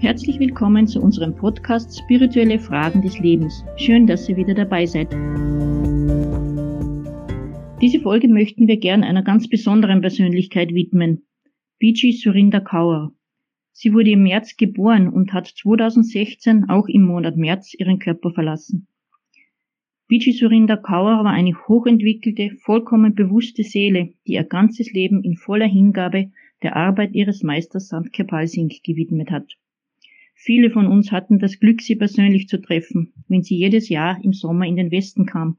Herzlich willkommen zu unserem Podcast Spirituelle Fragen des Lebens. Schön, dass ihr wieder dabei seid. Diese Folge möchten wir gern einer ganz besonderen Persönlichkeit widmen. Biji Surinder Kaur. Sie wurde im März geboren und hat 2016 auch im Monat März ihren Körper verlassen. Biji Surinder Kaur war eine hochentwickelte, vollkommen bewusste Seele, die ihr ganzes Leben in voller Hingabe der Arbeit ihres Meisters Sant Kepal Singh gewidmet hat. Viele von uns hatten das Glück, sie persönlich zu treffen, wenn sie jedes Jahr im Sommer in den Westen kam,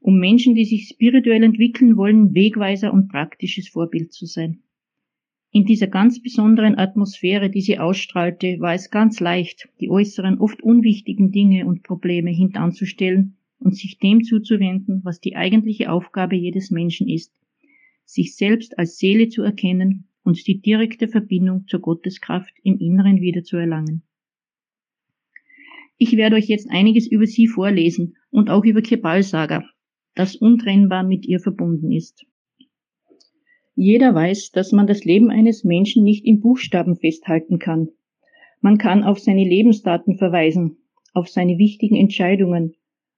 um Menschen, die sich spirituell entwickeln wollen, Wegweiser und praktisches Vorbild zu sein. In dieser ganz besonderen Atmosphäre, die sie ausstrahlte, war es ganz leicht, die äußeren, oft unwichtigen Dinge und Probleme hintanzustellen und sich dem zuzuwenden, was die eigentliche Aufgabe jedes Menschen ist, sich selbst als Seele zu erkennen und die direkte Verbindung zur Gotteskraft im Inneren wiederzuerlangen. Ich werde euch jetzt einiges über sie vorlesen und auch über Kebal Saga, das untrennbar mit ihr verbunden ist. Jeder weiß, dass man das Leben eines Menschen nicht in Buchstaben festhalten kann. Man kann auf seine Lebensdaten verweisen, auf seine wichtigen Entscheidungen,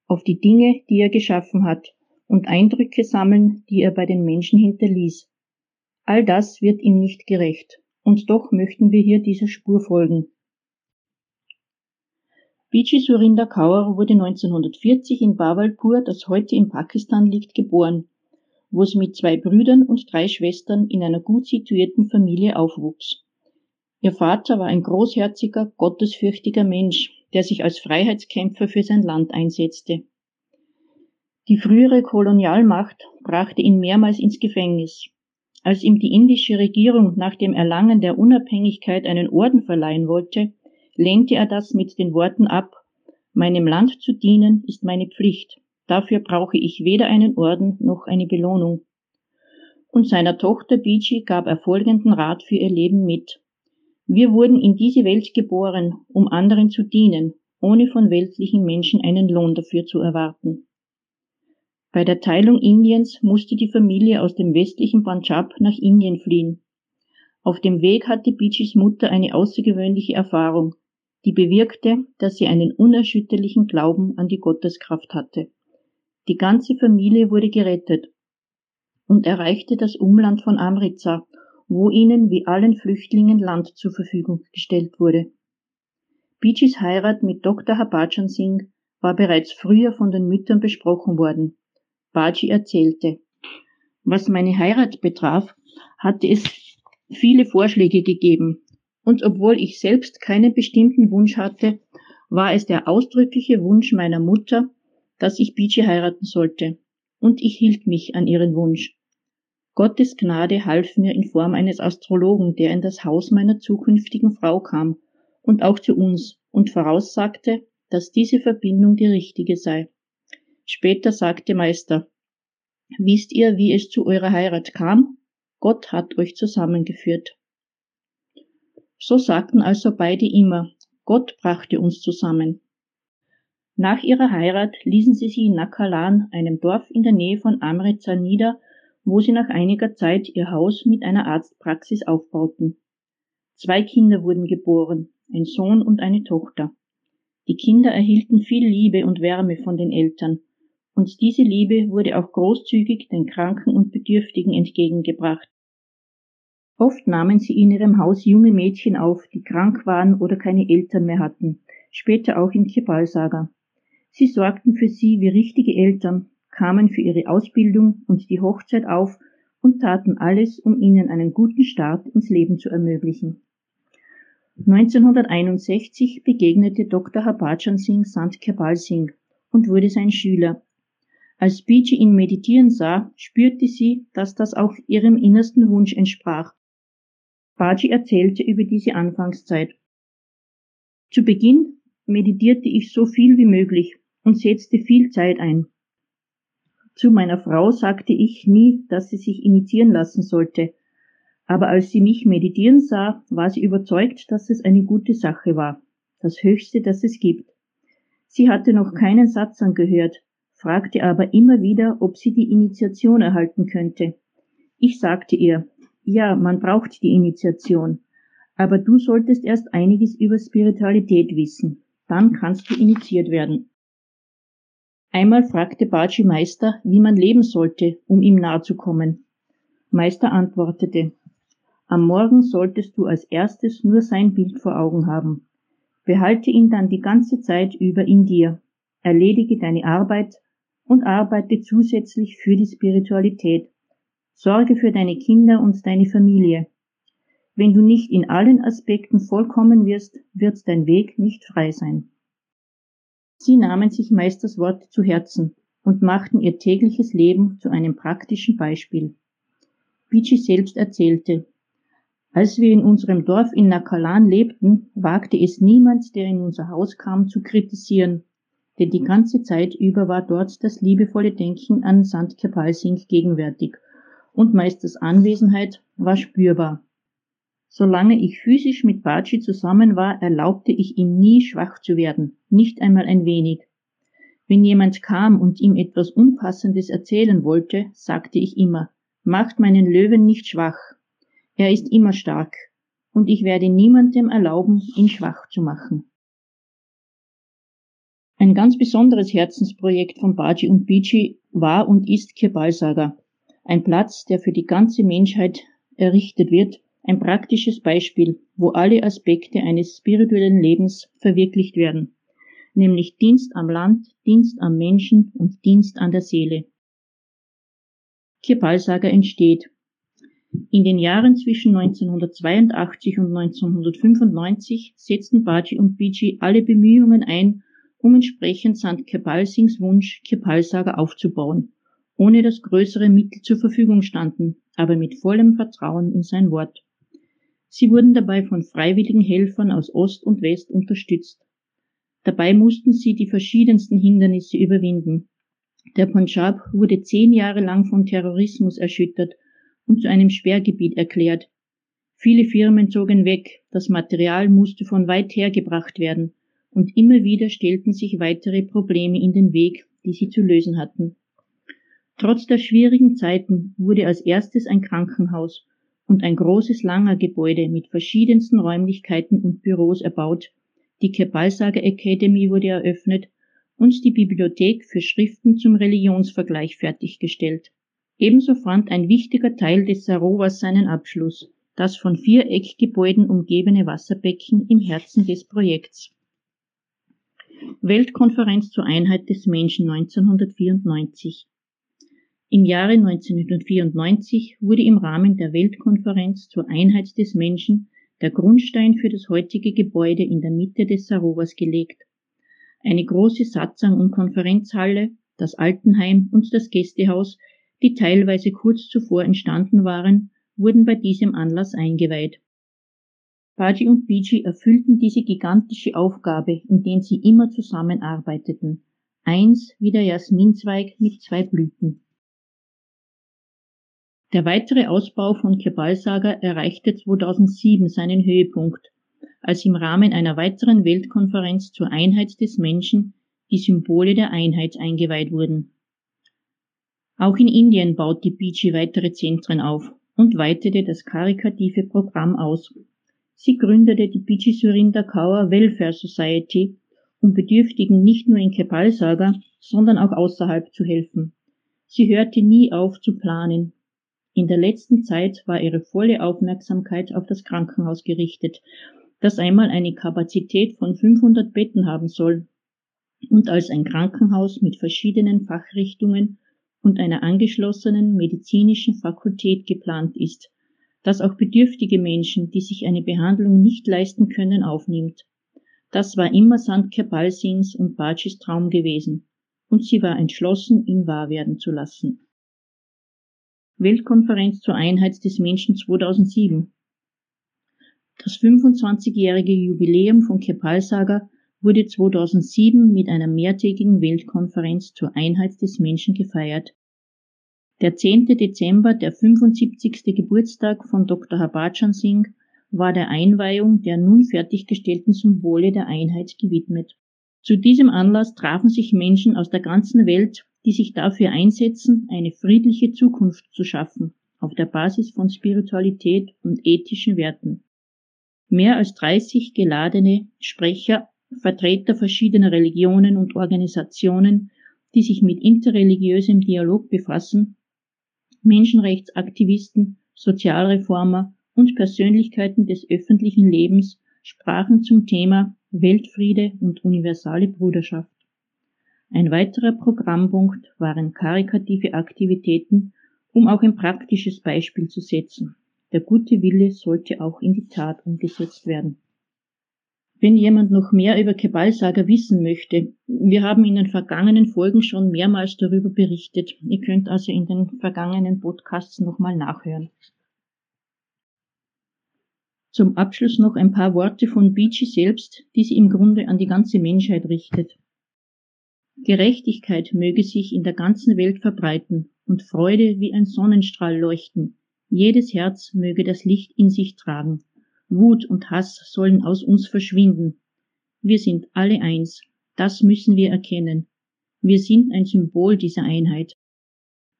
auf die Dinge, die er geschaffen hat und Eindrücke sammeln, die er bei den Menschen hinterließ. All das wird ihm nicht gerecht, und doch möchten wir hier dieser Spur folgen. Biji Surinder Kaur wurde 1940 in Bawalpur, das heute in Pakistan liegt, geboren, wo sie mit zwei Brüdern und drei Schwestern in einer gut situierten Familie aufwuchs. Ihr Vater war ein großherziger, gottesfürchtiger Mensch, der sich als Freiheitskämpfer für sein Land einsetzte. Die frühere Kolonialmacht brachte ihn mehrmals ins Gefängnis, als ihm die indische Regierung nach dem Erlangen der Unabhängigkeit einen Orden verleihen wollte, lehnte er das mit den Worten ab Meinem Land zu dienen ist meine Pflicht, dafür brauche ich weder einen Orden noch eine Belohnung. Und seiner Tochter Biji gab er folgenden Rat für ihr Leben mit. Wir wurden in diese Welt geboren, um anderen zu dienen, ohne von weltlichen Menschen einen Lohn dafür zu erwarten. Bei der Teilung Indiens musste die Familie aus dem westlichen Punjab nach Indien fliehen. Auf dem Weg hatte Bijis Mutter eine außergewöhnliche Erfahrung, die bewirkte, dass sie einen unerschütterlichen Glauben an die Gotteskraft hatte. Die ganze Familie wurde gerettet und erreichte das Umland von Amritsar, wo ihnen wie allen Flüchtlingen Land zur Verfügung gestellt wurde. Bijis Heirat mit Dr. Habajan Singh war bereits früher von den Müttern besprochen worden. Baji erzählte. Was meine Heirat betraf, hatte es viele Vorschläge gegeben, und obwohl ich selbst keinen bestimmten Wunsch hatte, war es der ausdrückliche Wunsch meiner Mutter, dass ich Biji heiraten sollte, und ich hielt mich an ihren Wunsch. Gottes Gnade half mir in Form eines Astrologen, der in das Haus meiner zukünftigen Frau kam und auch zu uns und voraussagte, dass diese Verbindung die richtige sei. Später sagte Meister, wisst ihr, wie es zu eurer Heirat kam? Gott hat euch zusammengeführt. So sagten also beide immer, Gott brachte uns zusammen. Nach ihrer Heirat ließen sie sie in Nakalan, einem Dorf in der Nähe von Amritsar, nieder, wo sie nach einiger Zeit ihr Haus mit einer Arztpraxis aufbauten. Zwei Kinder wurden geboren, ein Sohn und eine Tochter. Die Kinder erhielten viel Liebe und Wärme von den Eltern, und diese Liebe wurde auch großzügig den Kranken und Bedürftigen entgegengebracht. Oft nahmen sie in ihrem Haus junge Mädchen auf, die krank waren oder keine Eltern mehr hatten, später auch in Kipalsaga. Sie sorgten für sie wie richtige Eltern, kamen für ihre Ausbildung und die Hochzeit auf und taten alles, um ihnen einen guten Start ins Leben zu ermöglichen. 1961 begegnete Dr. Habajan Singh Sant Kebal Singh und wurde sein Schüler. Als Biji ihn meditieren sah, spürte sie, dass das auch ihrem innersten Wunsch entsprach. Baji erzählte über diese Anfangszeit. Zu Beginn meditierte ich so viel wie möglich und setzte viel Zeit ein. Zu meiner Frau sagte ich nie, dass sie sich initiieren lassen sollte, aber als sie mich meditieren sah, war sie überzeugt, dass es eine gute Sache war, das Höchste, das es gibt. Sie hatte noch keinen Satz angehört, fragte aber immer wieder, ob sie die Initiation erhalten könnte. Ich sagte ihr, ja, man braucht die Initiation, Aber du solltest erst einiges über Spiritualität wissen. Dann kannst du initiiert werden. Einmal fragte Baji Meister, wie man leben sollte, um ihm nahe zu kommen. Meister antwortete, am Morgen solltest du als erstes nur sein Bild vor Augen haben. Behalte ihn dann die ganze Zeit über in dir. Erledige deine Arbeit und arbeite zusätzlich für die Spiritualität. Sorge für deine Kinder und deine Familie. Wenn du nicht in allen Aspekten vollkommen wirst, wird dein Weg nicht frei sein. Sie nahmen sich Meisters Wort zu Herzen und machten ihr tägliches Leben zu einem praktischen Beispiel. Bichi selbst erzählte, als wir in unserem Dorf in Nakalan lebten, wagte es niemand, der in unser Haus kam, zu kritisieren, denn die ganze Zeit über war dort das liebevolle Denken an Sant Kepal Singh gegenwärtig und Meisters Anwesenheit war spürbar. Solange ich physisch mit Baji zusammen war, erlaubte ich ihm nie schwach zu werden, nicht einmal ein wenig. Wenn jemand kam und ihm etwas Unpassendes erzählen wollte, sagte ich immer, macht meinen Löwen nicht schwach, er ist immer stark, und ich werde niemandem erlauben, ihn schwach zu machen. Ein ganz besonderes Herzensprojekt von Baji und Biji war und ist Kirbalsaga, ein Platz, der für die ganze Menschheit errichtet wird, ein praktisches Beispiel, wo alle Aspekte eines spirituellen Lebens verwirklicht werden, nämlich Dienst am Land, Dienst am Menschen und Dienst an der Seele. Kirpalsaga entsteht, in den Jahren zwischen 1982 und 1995 setzten Baji und Biji alle Bemühungen ein, um entsprechend Sant Kepal Singhs Wunsch, Kepal-Saga aufzubauen, ohne dass größere Mittel zur Verfügung standen, aber mit vollem Vertrauen in sein Wort. Sie wurden dabei von freiwilligen Helfern aus Ost und West unterstützt. Dabei mussten sie die verschiedensten Hindernisse überwinden. Der Punjab wurde zehn Jahre lang von Terrorismus erschüttert und zu einem Sperrgebiet erklärt. Viele Firmen zogen weg, das Material musste von weit her gebracht werden, und immer wieder stellten sich weitere Probleme in den Weg, die sie zu lösen hatten. Trotz der schwierigen Zeiten wurde als erstes ein Krankenhaus und ein großes Langer-Gebäude mit verschiedensten Räumlichkeiten und Büros erbaut, die Kepalsager Academy wurde eröffnet und die Bibliothek für Schriften zum Religionsvergleich fertiggestellt. Ebenso fand ein wichtiger Teil des Sarovers seinen Abschluss, das von vier Eckgebäuden umgebene Wasserbecken im Herzen des Projekts. Weltkonferenz zur Einheit des Menschen 1994 Im Jahre 1994 wurde im Rahmen der Weltkonferenz zur Einheit des Menschen der Grundstein für das heutige Gebäude in der Mitte des Sarovers gelegt. Eine große Satzung- und Konferenzhalle, das Altenheim und das Gästehaus die teilweise kurz zuvor entstanden waren, wurden bei diesem Anlass eingeweiht. Baji und Biji erfüllten diese gigantische Aufgabe, indem sie immer zusammenarbeiteten. Eins wie der Jasminzweig mit zwei Blüten. Der weitere Ausbau von Kebalsaga erreichte 2007 seinen Höhepunkt, als im Rahmen einer weiteren Weltkonferenz zur Einheit des Menschen die Symbole der Einheit eingeweiht wurden. Auch in Indien baut die Beachy weitere Zentren auf und weitete das karikative Programm aus. Sie gründete die Beachy Surinder Kaur Welfare Society, um Bedürftigen nicht nur in Kepalsaga, sondern auch außerhalb zu helfen. Sie hörte nie auf zu planen. In der letzten Zeit war ihre volle Aufmerksamkeit auf das Krankenhaus gerichtet, das einmal eine Kapazität von 500 Betten haben soll und als ein Krankenhaus mit verschiedenen Fachrichtungen und einer angeschlossenen medizinischen Fakultät geplant ist, das auch bedürftige Menschen, die sich eine Behandlung nicht leisten können, aufnimmt. Das war immer Sandker Balsins und Bajis Traum gewesen, und sie war entschlossen, ihn wahr werden zu lassen. Weltkonferenz zur Einheit des Menschen 2007 Das 25-jährige Jubiläum von Kepalsaga wurde 2007 mit einer mehrtägigen Weltkonferenz zur Einheit des Menschen gefeiert. Der 10. Dezember, der 75. Geburtstag von Dr. Harbachan Singh, war der Einweihung der nun fertiggestellten Symbole der Einheit gewidmet. Zu diesem Anlass trafen sich Menschen aus der ganzen Welt, die sich dafür einsetzen, eine friedliche Zukunft zu schaffen, auf der Basis von Spiritualität und ethischen Werten. Mehr als 30 geladene Sprecher, Vertreter verschiedener Religionen und Organisationen, die sich mit interreligiösem Dialog befassen, Menschenrechtsaktivisten, Sozialreformer und Persönlichkeiten des öffentlichen Lebens sprachen zum Thema Weltfriede und universale Bruderschaft. Ein weiterer Programmpunkt waren karikative Aktivitäten, um auch ein praktisches Beispiel zu setzen. Der gute Wille sollte auch in die Tat umgesetzt werden. Wenn jemand noch mehr über Kebalsaga wissen möchte, wir haben in den vergangenen Folgen schon mehrmals darüber berichtet. Ihr könnt also in den vergangenen Podcasts nochmal nachhören. Zum Abschluss noch ein paar Worte von Beachy selbst, die sie im Grunde an die ganze Menschheit richtet. Gerechtigkeit möge sich in der ganzen Welt verbreiten und Freude wie ein Sonnenstrahl leuchten, jedes Herz möge das Licht in sich tragen. Wut und Hass sollen aus uns verschwinden. Wir sind alle eins. Das müssen wir erkennen. Wir sind ein Symbol dieser Einheit.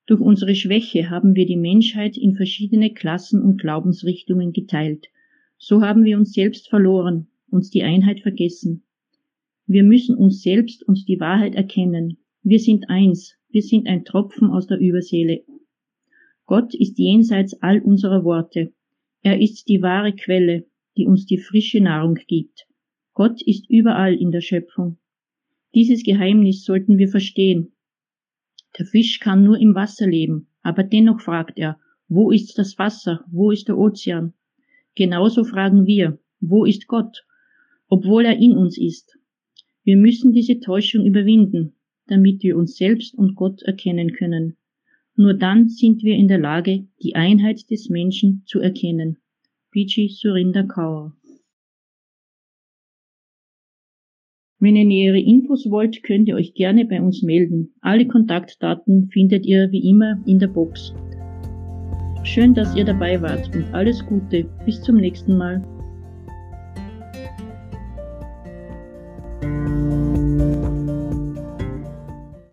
Durch unsere Schwäche haben wir die Menschheit in verschiedene Klassen und Glaubensrichtungen geteilt. So haben wir uns selbst verloren, uns die Einheit vergessen. Wir müssen uns selbst und die Wahrheit erkennen. Wir sind eins, wir sind ein Tropfen aus der Überseele, Gott ist jenseits all unserer Worte. Er ist die wahre Quelle, die uns die frische Nahrung gibt. Gott ist überall in der Schöpfung. Dieses Geheimnis sollten wir verstehen. Der Fisch kann nur im Wasser leben, aber dennoch fragt er, wo ist das Wasser, wo ist der Ozean? Genauso fragen wir, wo ist Gott, obwohl er in uns ist. Wir müssen diese Täuschung überwinden, damit wir uns selbst und Gott erkennen können. Nur dann sind wir in der Lage, die Einheit des Menschen zu erkennen. P.G. Surinder Kaur Wenn ihr nähere Infos wollt, könnt ihr euch gerne bei uns melden. Alle Kontaktdaten findet ihr wie immer in der Box. Schön, dass ihr dabei wart und alles Gute. Bis zum nächsten Mal.